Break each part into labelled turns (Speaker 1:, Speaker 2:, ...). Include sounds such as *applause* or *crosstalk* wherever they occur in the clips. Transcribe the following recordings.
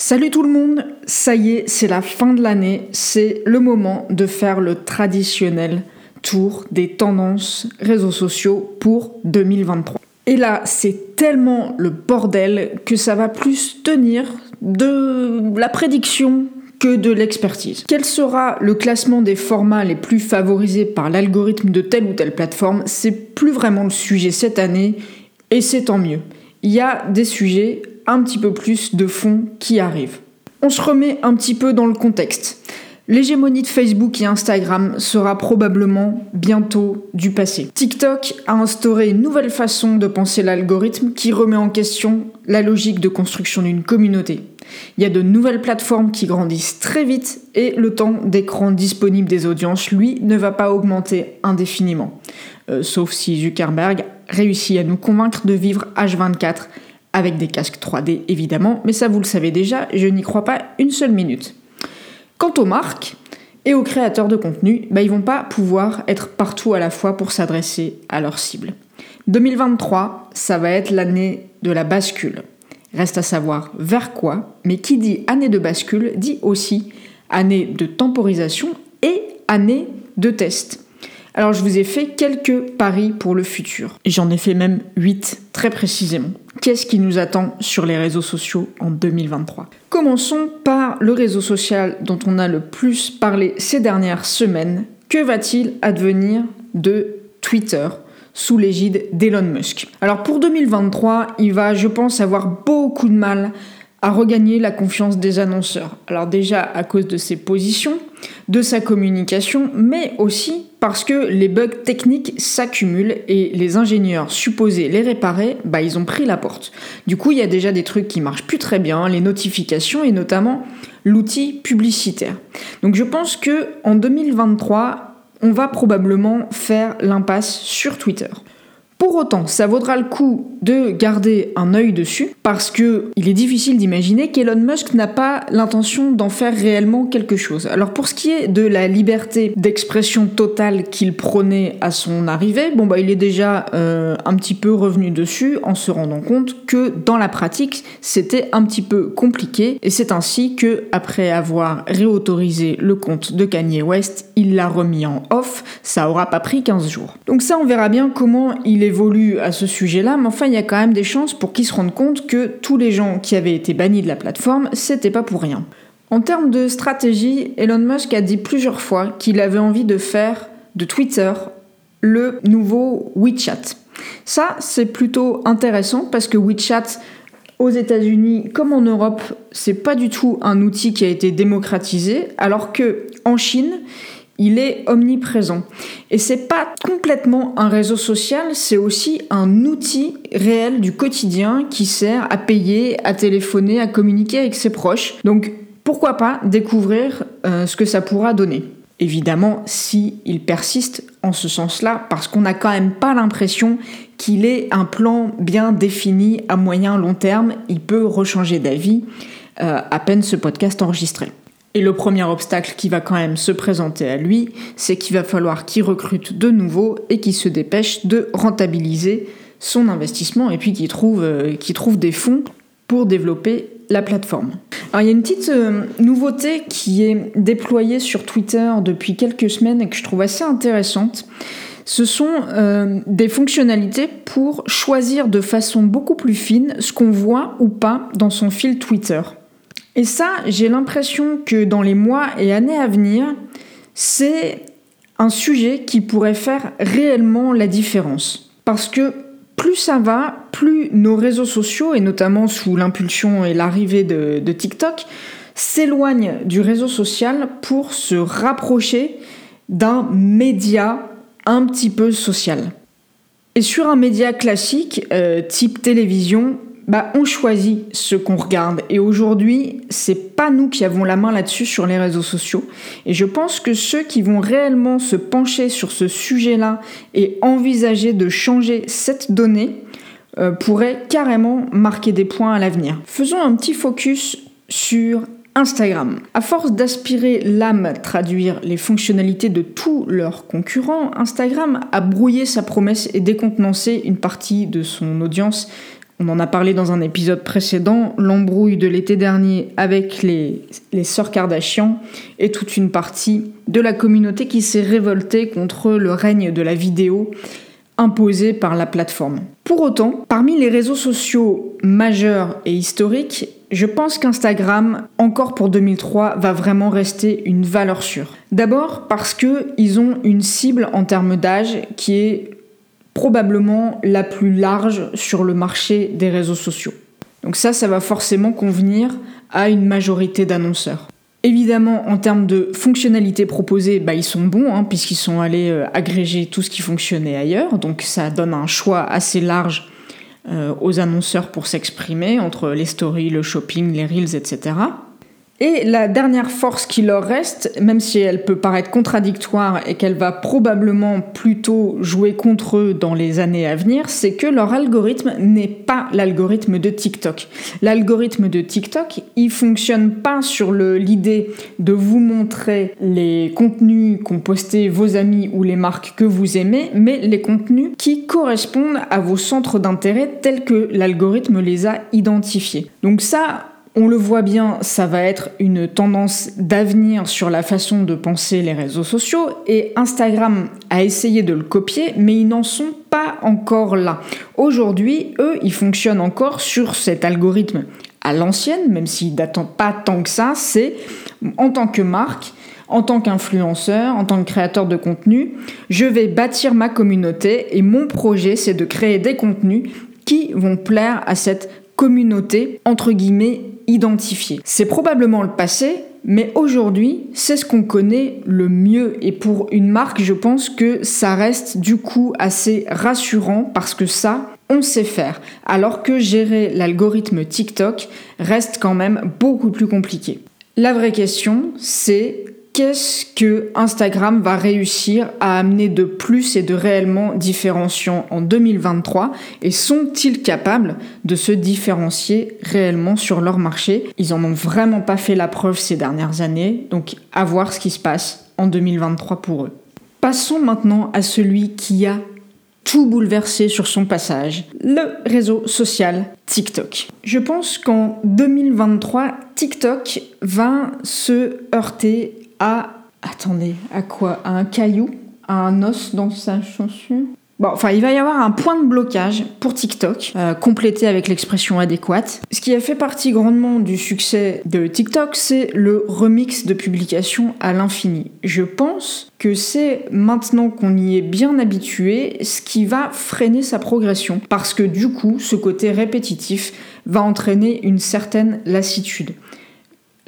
Speaker 1: Salut tout le monde, ça y est, c'est la fin de l'année, c'est le moment de faire le traditionnel tour des tendances réseaux sociaux pour 2023. Et là, c'est tellement le bordel que ça va plus tenir de la prédiction que de l'expertise. Quel sera le classement des formats les plus favorisés par l'algorithme de telle ou telle plateforme? C'est plus vraiment le sujet cette année et c'est tant mieux. Il y a des sujets un petit peu plus de fond qui arrivent. On se remet un petit peu dans le contexte. L'hégémonie de Facebook et Instagram sera probablement bientôt du passé. TikTok a instauré une nouvelle façon de penser l'algorithme qui remet en question la logique de construction d'une communauté. Il y a de nouvelles plateformes qui grandissent très vite et le temps d'écran disponible des audiences, lui, ne va pas augmenter indéfiniment. Euh, sauf si Zuckerberg réussit à nous convaincre de vivre H24 avec des casques 3D évidemment, mais ça vous le savez déjà, je n'y crois pas une seule minute. Quant aux marques et aux créateurs de contenu, bah, ils vont pas pouvoir être partout à la fois pour s'adresser à leur cible. 2023, ça va être l'année de la bascule. Reste à savoir vers quoi, mais qui dit année de bascule dit aussi année de temporisation et année de test. Alors je vous ai fait quelques paris pour le futur. J'en ai fait même 8 très précisément. Qu'est-ce qui nous attend sur les réseaux sociaux en 2023 Commençons par le réseau social dont on a le plus parlé ces dernières semaines. Que va-t-il advenir de Twitter sous l'égide d'Elon Musk? Alors pour 2023, il va, je pense, avoir beaucoup de mal à regagner la confiance des annonceurs. Alors déjà à cause de ses positions, de sa communication, mais aussi parce que les bugs techniques s'accumulent et les ingénieurs supposés les réparer, bah ils ont pris la porte. Du coup, il y a déjà des trucs qui marchent plus très bien, les notifications et notamment l'outil publicitaire. Donc je pense que en 2023, on va probablement faire l'impasse sur Twitter. Pour autant, ça vaudra le coup de garder un œil dessus parce que il est difficile d'imaginer qu'Elon Musk n'a pas l'intention d'en faire réellement quelque chose. Alors pour ce qui est de la liberté d'expression totale qu'il prônait à son arrivée, bon bah il est déjà euh, un petit peu revenu dessus en se rendant compte que dans la pratique c'était un petit peu compliqué et c'est ainsi que après avoir réautorisé le compte de Kanye West, il l'a remis en off. Ça aura pas pris 15 jours. Donc ça on verra bien comment il est évolue à ce sujet-là, mais enfin, il y a quand même des chances pour qu'ils se rendent compte que tous les gens qui avaient été bannis de la plateforme, c'était pas pour rien. En termes de stratégie, Elon Musk a dit plusieurs fois qu'il avait envie de faire de Twitter le nouveau WeChat. Ça, c'est plutôt intéressant parce que WeChat, aux États-Unis comme en Europe, c'est pas du tout un outil qui a été démocratisé, alors que en Chine, il est omniprésent. Et c'est pas complètement un réseau social, c'est aussi un outil réel du quotidien qui sert à payer, à téléphoner, à communiquer avec ses proches. Donc pourquoi pas découvrir euh, ce que ça pourra donner? Évidemment, si il persiste en ce sens-là, parce qu'on n'a quand même pas l'impression qu'il ait un plan bien défini à moyen long terme, il peut rechanger d'avis euh, à peine ce podcast enregistré. Et le premier obstacle qui va quand même se présenter à lui, c'est qu'il va falloir qu'il recrute de nouveau et qu'il se dépêche de rentabiliser son investissement et puis qu'il trouve, euh, trouve des fonds pour développer la plateforme. Alors il y a une petite euh, nouveauté qui est déployée sur Twitter depuis quelques semaines et que je trouve assez intéressante. Ce sont euh, des fonctionnalités pour choisir de façon beaucoup plus fine ce qu'on voit ou pas dans son fil Twitter. Et ça, j'ai l'impression que dans les mois et années à venir, c'est un sujet qui pourrait faire réellement la différence. Parce que plus ça va, plus nos réseaux sociaux, et notamment sous l'impulsion et l'arrivée de, TikTok, s'éloignent du réseau social pour se rapprocher d'un média un petit peu social. Et sur un média classique, euh, type télévision, bah, on choisit ce qu'on regarde. Et aujourd'hui, c'est pas nous qui avons la main là-dessus sur les réseaux sociaux. Et je pense que ceux qui vont réellement se pencher sur ce sujet-là et envisager de changer cette donnée euh, pourraient carrément marquer des points à l'avenir. Faisons un petit focus sur Instagram. À force d'aspirer l'âme traduire les fonctionnalités de tous leurs concurrents, Instagram a brouillé sa promesse et décontenancé une partie de son audience On en a parlé dans un épisode précédent, l'embrouille de l'été dernier avec les, les sœurs Kardashian et toute une partie de la communauté qui s'est révoltée contre le règne de la vidéo imposé par la plateforme. Pour autant, parmi les réseaux sociaux majeurs et historiques, je pense qu'Instagram, encore pour 2003, va vraiment rester une valeur sûre. D'abord parce qu'ils ont une cible en termes d'âge qui est probablement la plus large sur le marché des réseaux sociaux. Donc ça, ça va forcément convenir à une majorité d'annonceurs. Évidemment, en termes de fonctionnalités proposées, bah, ils sont bons, hein, puisqu'ils sont allés euh, agréger tout ce qui fonctionnait ailleurs. Donc ça donne un choix assez large euh, aux annonceurs pour s'exprimer entre les stories, le shopping, les reels, etc. Et la dernière force qui leur reste, même si elle peut paraître contradictoire et qu'elle va probablement plutôt jouer contre eux dans les années à venir, c'est que leur algorithme n'est pas l'algorithme de TikTok. L'algorithme de TikTok, il fonctionne pas sur l'idée de vous montrer les contenus qu'ont postés vos amis ou les marques que vous aimez, mais les contenus qui correspondent à vos centres d'intérêt tels que l'algorithme les a identifiés. Donc ça, on le voit bien, ça va être une tendance d'avenir sur la façon de penser les réseaux sociaux et Instagram a essayé de le copier, mais ils n'en sont pas encore là. Aujourd'hui, eux, ils fonctionnent encore sur cet algorithme à l'ancienne, même s'il datent pas tant que ça, c'est en tant que marque, en tant qu'influenceur, en tant que créateur de contenu, je vais bâtir ma communauté et mon projet, c'est de créer des contenus qui vont plaire à cette communauté, entre guillemets, identifiée. C'est probablement le passé, mais aujourd'hui, c'est ce qu'on connaît le mieux. Et pour une marque, je pense que ça reste du coup assez rassurant parce que ça, on sait faire. Alors que gérer l'algorithme TikTok reste quand même beaucoup plus compliqué. La vraie question, c'est qu'est-ce que Instagram va réussir à amener de plus et de réellement différenciant en 2023 et sont-ils capables de se différencier réellement sur leur marché? Ils en ont vraiment pas fait la preuve ces dernières années, donc à voir ce qui se passe en 2023 pour eux. Passons maintenant à celui qui a tout bouleversé sur son passage, le réseau social TikTok. Je pense qu'en 2023, TikTok va se heurter à. Attendez, à quoi? À un caillou? À un os dans sa chaussure? Bon, enfin, il va y avoir un point de blocage pour TikTok, euh, complété avec l'expression adéquate. Ce qui a fait partie grandement du succès de TikTok, c'est le remix de publication à l'infini. Je pense que c'est maintenant qu'on y est bien habitué, ce qui va freiner sa progression. Parce que du coup, ce côté répétitif va entraîner une certaine lassitude.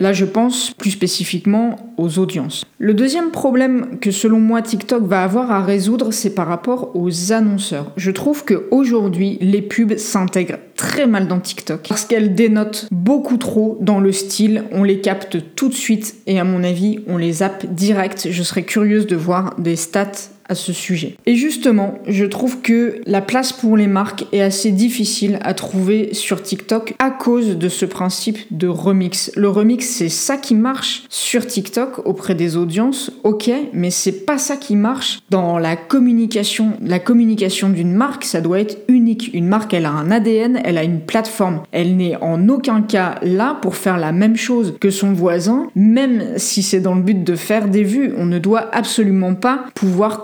Speaker 1: Là, je pense plus spécifiquement aux audiences. Le deuxième problème que selon moi TikTok va avoir à résoudre, c'est par rapport aux annonceurs. Je trouve qu'aujourd'hui, les pubs s'intègrent très mal dans TikTok parce qu'elles dénotent beaucoup trop dans le style. On les capte tout de suite et à mon avis, on les zappe direct. Je serais curieuse de voir des stats ce sujet. Et justement, je trouve que la place pour les marques est assez difficile à trouver sur TikTok à cause de ce principe de remix. Le remix, c'est ça qui marche sur TikTok auprès des audiences, ok, mais c'est pas ça qui marche dans la communication. La communication d'une marque, ça doit être unique. Une marque, elle a un ADN, elle a une plateforme. Elle n'est en aucun cas là pour faire la même chose que son voisin, même si c'est dans le but de faire des vues. On ne doit absolument pas pouvoir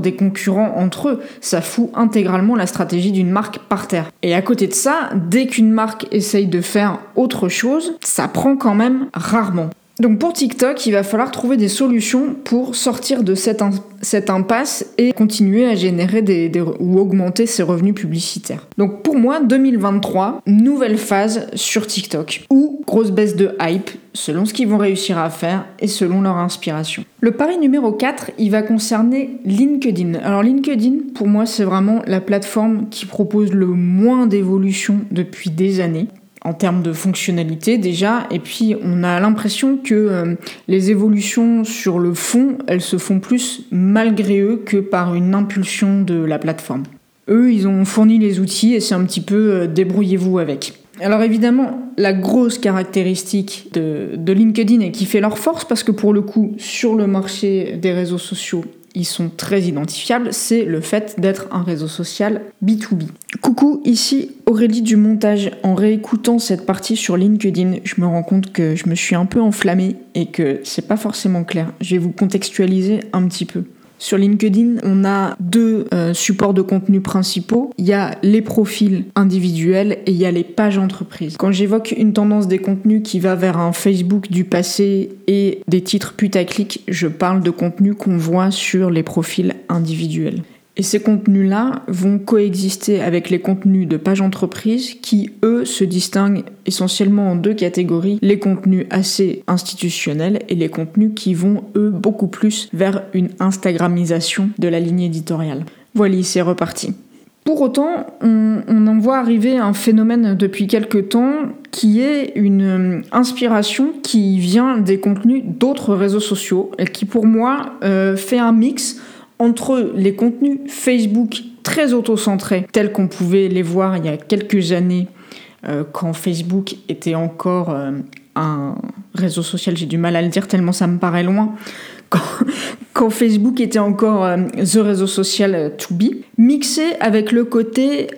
Speaker 1: des concurrents entre eux. Ça fout intégralement la stratégie d'une marque par terre. Et à côté de ça, dès qu'une marque essaye de faire autre chose, ça prend quand même rarement. Donc pour TikTok, il va falloir trouver des solutions pour sortir de cette, impasse et continuer à générer des, ou augmenter ses revenus publicitaires. Donc pour moi, 2023, nouvelle phase sur TikTok ou grosse baisse de hype selon ce qu'ils vont réussir à faire et selon leur inspiration. Le pari numéro 4, il va concerner LinkedIn. Alors LinkedIn, pour moi, c'est vraiment la plateforme qui propose le moins d'évolution depuis des années en termes de fonctionnalité déjà, et puis on a l'impression que euh, les évolutions sur le fond, elles se font plus malgré eux que par une impulsion de la plateforme. Eux, ils ont fourni les outils et c'est un petit peu euh, débrouillez-vous avec. Alors évidemment, la grosse caractéristique de, de LinkedIn et qui fait leur force, parce que pour le coup, sur le marché des réseaux sociaux, ils sont très identifiables, c'est le fait d'être un réseau social B2B. Coucou, ici Aurélie du montage. En réécoutant cette partie sur LinkedIn, je me rends compte que je me suis un peu enflammée et que c'est pas forcément clair. Je vais vous contextualiser un petit peu. Sur LinkedIn, on a deux euh, supports de contenu principaux. Il y a les profils individuels et il y a les pages entreprises. Quand j'évoque une tendance des contenus qui va vers un Facebook du passé et des titres putaclic, je parle de contenus qu'on voit sur les profils individuels. Et ces contenus-là vont coexister avec les contenus de page entreprise qui, eux, se distinguent essentiellement en deux catégories. Les contenus assez institutionnels et les contenus qui vont, eux, beaucoup plus vers une Instagramisation de la ligne éditoriale. Voilà, c'est reparti. Pour autant, on, en voit arriver un phénomène depuis quelques temps qui est une euh, inspiration qui vient des contenus d'autres réseaux sociaux et qui pour moi euh, fait un mix entre les contenus Facebook très auto-centrés, tels qu'on pouvait les voir il y a quelques années, euh, quand Facebook était encore euh, un réseau social, j'ai du mal à le dire tellement ça me paraît loin, *laughs* Facebook était encore euh, the réseau social to be, mixé avec le côté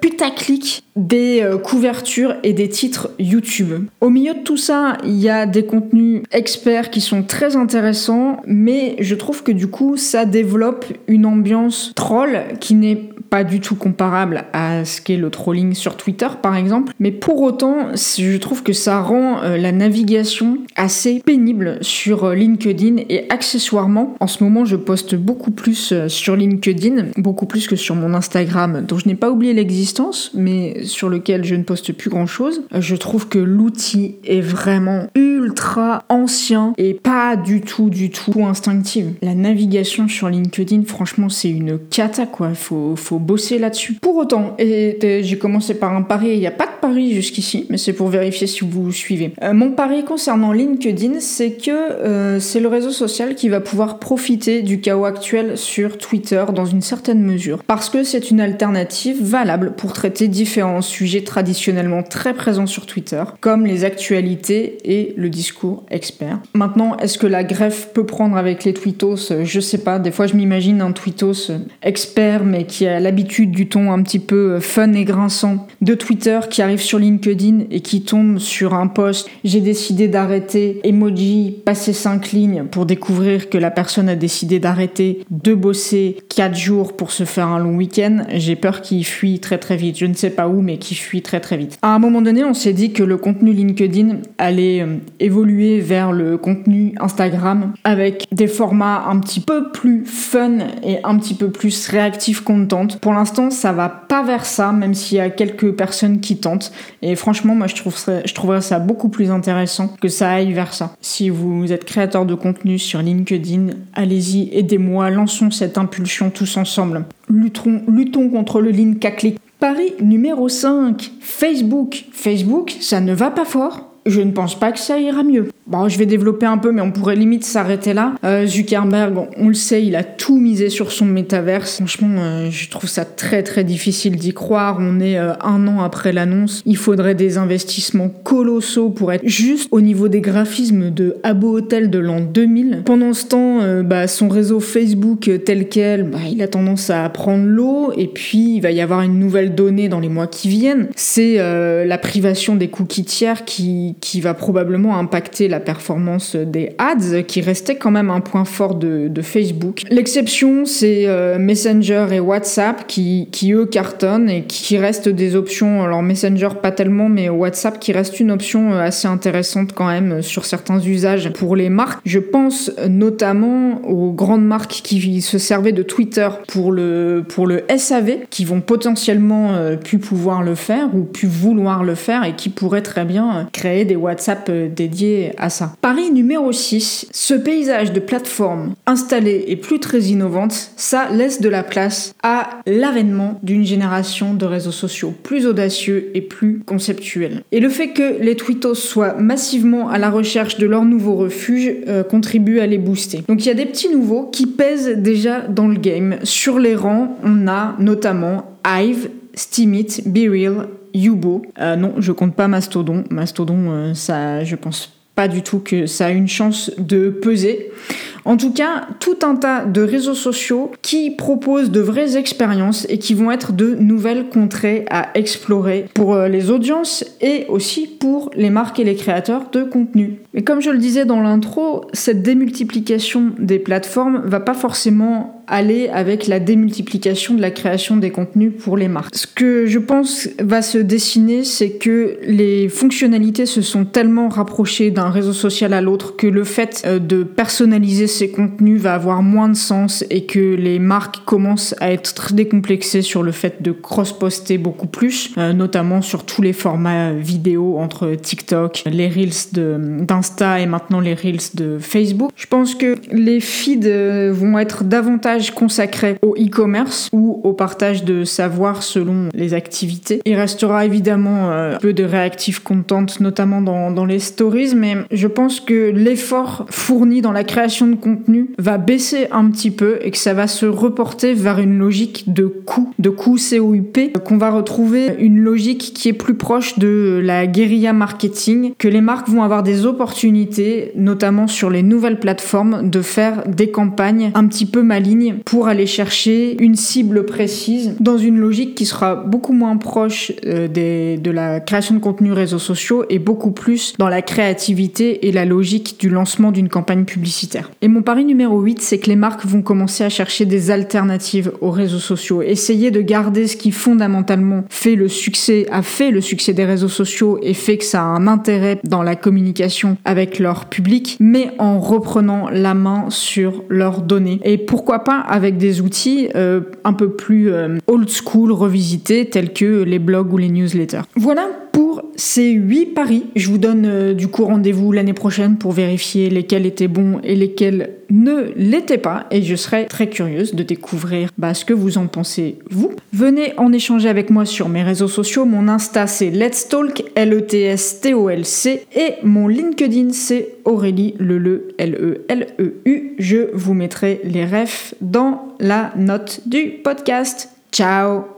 Speaker 1: putaclic des couvertures et des titres YouTube. Au milieu de tout ça, il y a des contenus experts qui sont très intéressants, mais je trouve que du coup, ça développe une ambiance troll qui n'est pas du tout comparable à ce qu'est le trolling sur Twitter par exemple, mais pour autant, je trouve que ça rend euh, la navigation assez pénible sur euh, LinkedIn et accessoirement, en ce moment, je poste beaucoup plus euh, sur LinkedIn, beaucoup plus que sur mon Instagram, dont je n'ai pas oublié l'existence, mais sur lequel je ne poste plus grand-chose. Je trouve que l'outil est vraiment ultra ancien et pas du tout, du tout instinctive. La navigation sur LinkedIn, franchement, c'est une cata quoi. Faut bosser là-dessus. Pour autant, et j'ai commencé par un pari, il n'y a pas pari jusqu'ici, mais c'est pour vérifier si vous suivez. Euh, mon pari concernant LinkedIn, c'est que euh, c'est le réseau social qui va pouvoir profiter du chaos actuel sur Twitter dans une certaine mesure, parce que c'est une alternative valable pour traiter différents sujets traditionnellement très présents sur Twitter, comme les actualités et le discours expert. Maintenant, est-ce que la greffe peut prendre avec les tweetos? Je sais pas, des fois je m'imagine un tweetos expert mais qui a l'habitude du ton un petit peu fun et grinçant de Twitter qui sur LinkedIn et qui tombe sur un post j'ai décidé d'arrêter. Emoji passer 5 lignes pour découvrir que la personne a décidé d'arrêter de bosser 4 jours pour se faire un long week-end. J'ai peur qu'il fuit très très vite. Je ne sais pas où mais qu'il fuit très très vite. À un moment donné on s'est dit que le contenu LinkedIn allait euh, évoluer vers le contenu Instagram avec des formats un petit peu plus fun et un petit peu plus réactifs qu'on tente pour l'instant, ça va pas vers ça, même s'il y a quelques personnes qui tentent. Et franchement, moi, je, trouve je trouverais ça beaucoup plus intéressant que ça aille vers ça. Si vous êtes créateur de contenu sur LinkedIn, allez-y, aidez-moi, lançons cette impulsion tous ensemble. Luttons, luttons contre le link à clic. Paris numéro 5, Facebook. Facebook, ça ne va pas fort. Je ne pense pas que ça ira mieux. Bon, je vais développer un peu, mais on pourrait limite s'arrêter là. Euh, Zuckerberg, on le sait, il a tout misé sur son métaverse. Franchement, euh, je trouve ça très très difficile d'y croire. On est euh, un an après l'annonce. Il faudrait des investissements colossaux pour être juste au niveau des graphismes de Abo Hotel de l'an 2000. Pendant ce temps, bah, son réseau Facebook tel quel, bah, il a tendance à prendre l'eau. Et puis, il va y avoir une nouvelle donnée dans les mois qui viennent. C'est la privation des cookies tiers qui, qui va probablement impacter la performance des ads, qui restait quand même un point fort de, Facebook. L'exception, c'est euh, Messenger et WhatsApp qui, qui, eux cartonnent et qui restent des options. Alors Messenger pas tellement, mais WhatsApp qui reste une option euh, assez intéressante quand même sur certains usages pour les marques. Je pense notamment aux grandes marques qui se servaient de Twitter pour le, pour le SAV, qui vont potentiellement euh, plus pouvoir le faire ou plus vouloir le faire et qui pourraient très bien créer des WhatsApp dédiés à ça. Paris numéro 6, ce paysage de plateformes installées et plus très innovantes, ça laisse de la place à l'avènement d'une génération de réseaux sociaux plus audacieux et plus conceptuels. Et le fait que les twittos soient massivement à la recherche de leur nouveau refuge euh, contribue à les booster. Donc il y a des petits nouveaux qui pèsent déjà dans le game. Sur les rangs, on a notamment Hive, Steemit, BeReal, Yubo. Euh, non, je compte pas Mastodon. Mastodon, euh, ça, je pense pas du tout que ça a une chance de peser. En tout cas, tout un tas de réseaux sociaux qui proposent de vraies expériences et qui vont être de nouvelles contrées à explorer pour euh, les audiences et aussi pour les marques et les créateurs de contenu. Mais comme je le disais dans l'intro, cette démultiplication des plateformes va pas forcément aller avec la démultiplication de la création des contenus pour les marques. Ce que je pense va se dessiner, c'est que les fonctionnalités se sont tellement rapprochées d'un réseau social à l'autre que le fait euh, de personnaliser ces contenus va avoir moins de sens et que les marques commencent à être décomplexées sur le fait de cross-poster beaucoup plus, euh, notamment sur tous les formats vidéo entre TikTok, les Reels d'Insta et maintenant les Reels de Facebook. Je pense que les feeds euh, vont être davantage consacré au e-commerce ou au partage de savoir selon les activités. Il restera évidemment euh, un peu de réactive content, notamment dans, dans les stories, mais je pense que l'effort fourni dans la création de contenu va baisser un petit peu et que ça va se reporter vers une logique de coût, de coût COUP, qu'on va retrouver une logique qui est plus proche de la guérilla marketing, que les marques vont avoir des opportunités, notamment sur les nouvelles plateformes, de faire des campagnes un petit peu malignes pour aller chercher une cible précise dans une logique qui sera beaucoup moins proche euh, de la création de contenu réseaux sociaux et beaucoup plus dans la créativité et la logique du lancement d'une campagne publicitaire. Mon pari numéro 8, c'est que les marques vont commencer à chercher des alternatives aux réseaux sociaux, essayer de garder ce qui fondamentalement fait le succès, a fait le succès des réseaux sociaux et fait que ça a un intérêt dans la communication avec leur public, mais en reprenant la main sur leurs données. Et pourquoi pas avec des outils euh, un peu plus euh, old school revisités tels que les blogs ou les newsletters. Voilà pour ces 8 paris. Je vous donne euh, du coup rendez-vous l'année prochaine pour vérifier lesquels étaient bons et lesquels ne l'étaient pas et je serai très curieuse de découvrir bah, ce que vous en pensez vous. Venez en échanger avec moi sur mes réseaux sociaux. Mon Insta c'est Let's Talk, L-E-T-S-T-O-L-C et mon LinkedIn c'est Aurélie Lele, L-E-L-E-U. Je vous mettrai les refs dans la note du podcast. Ciao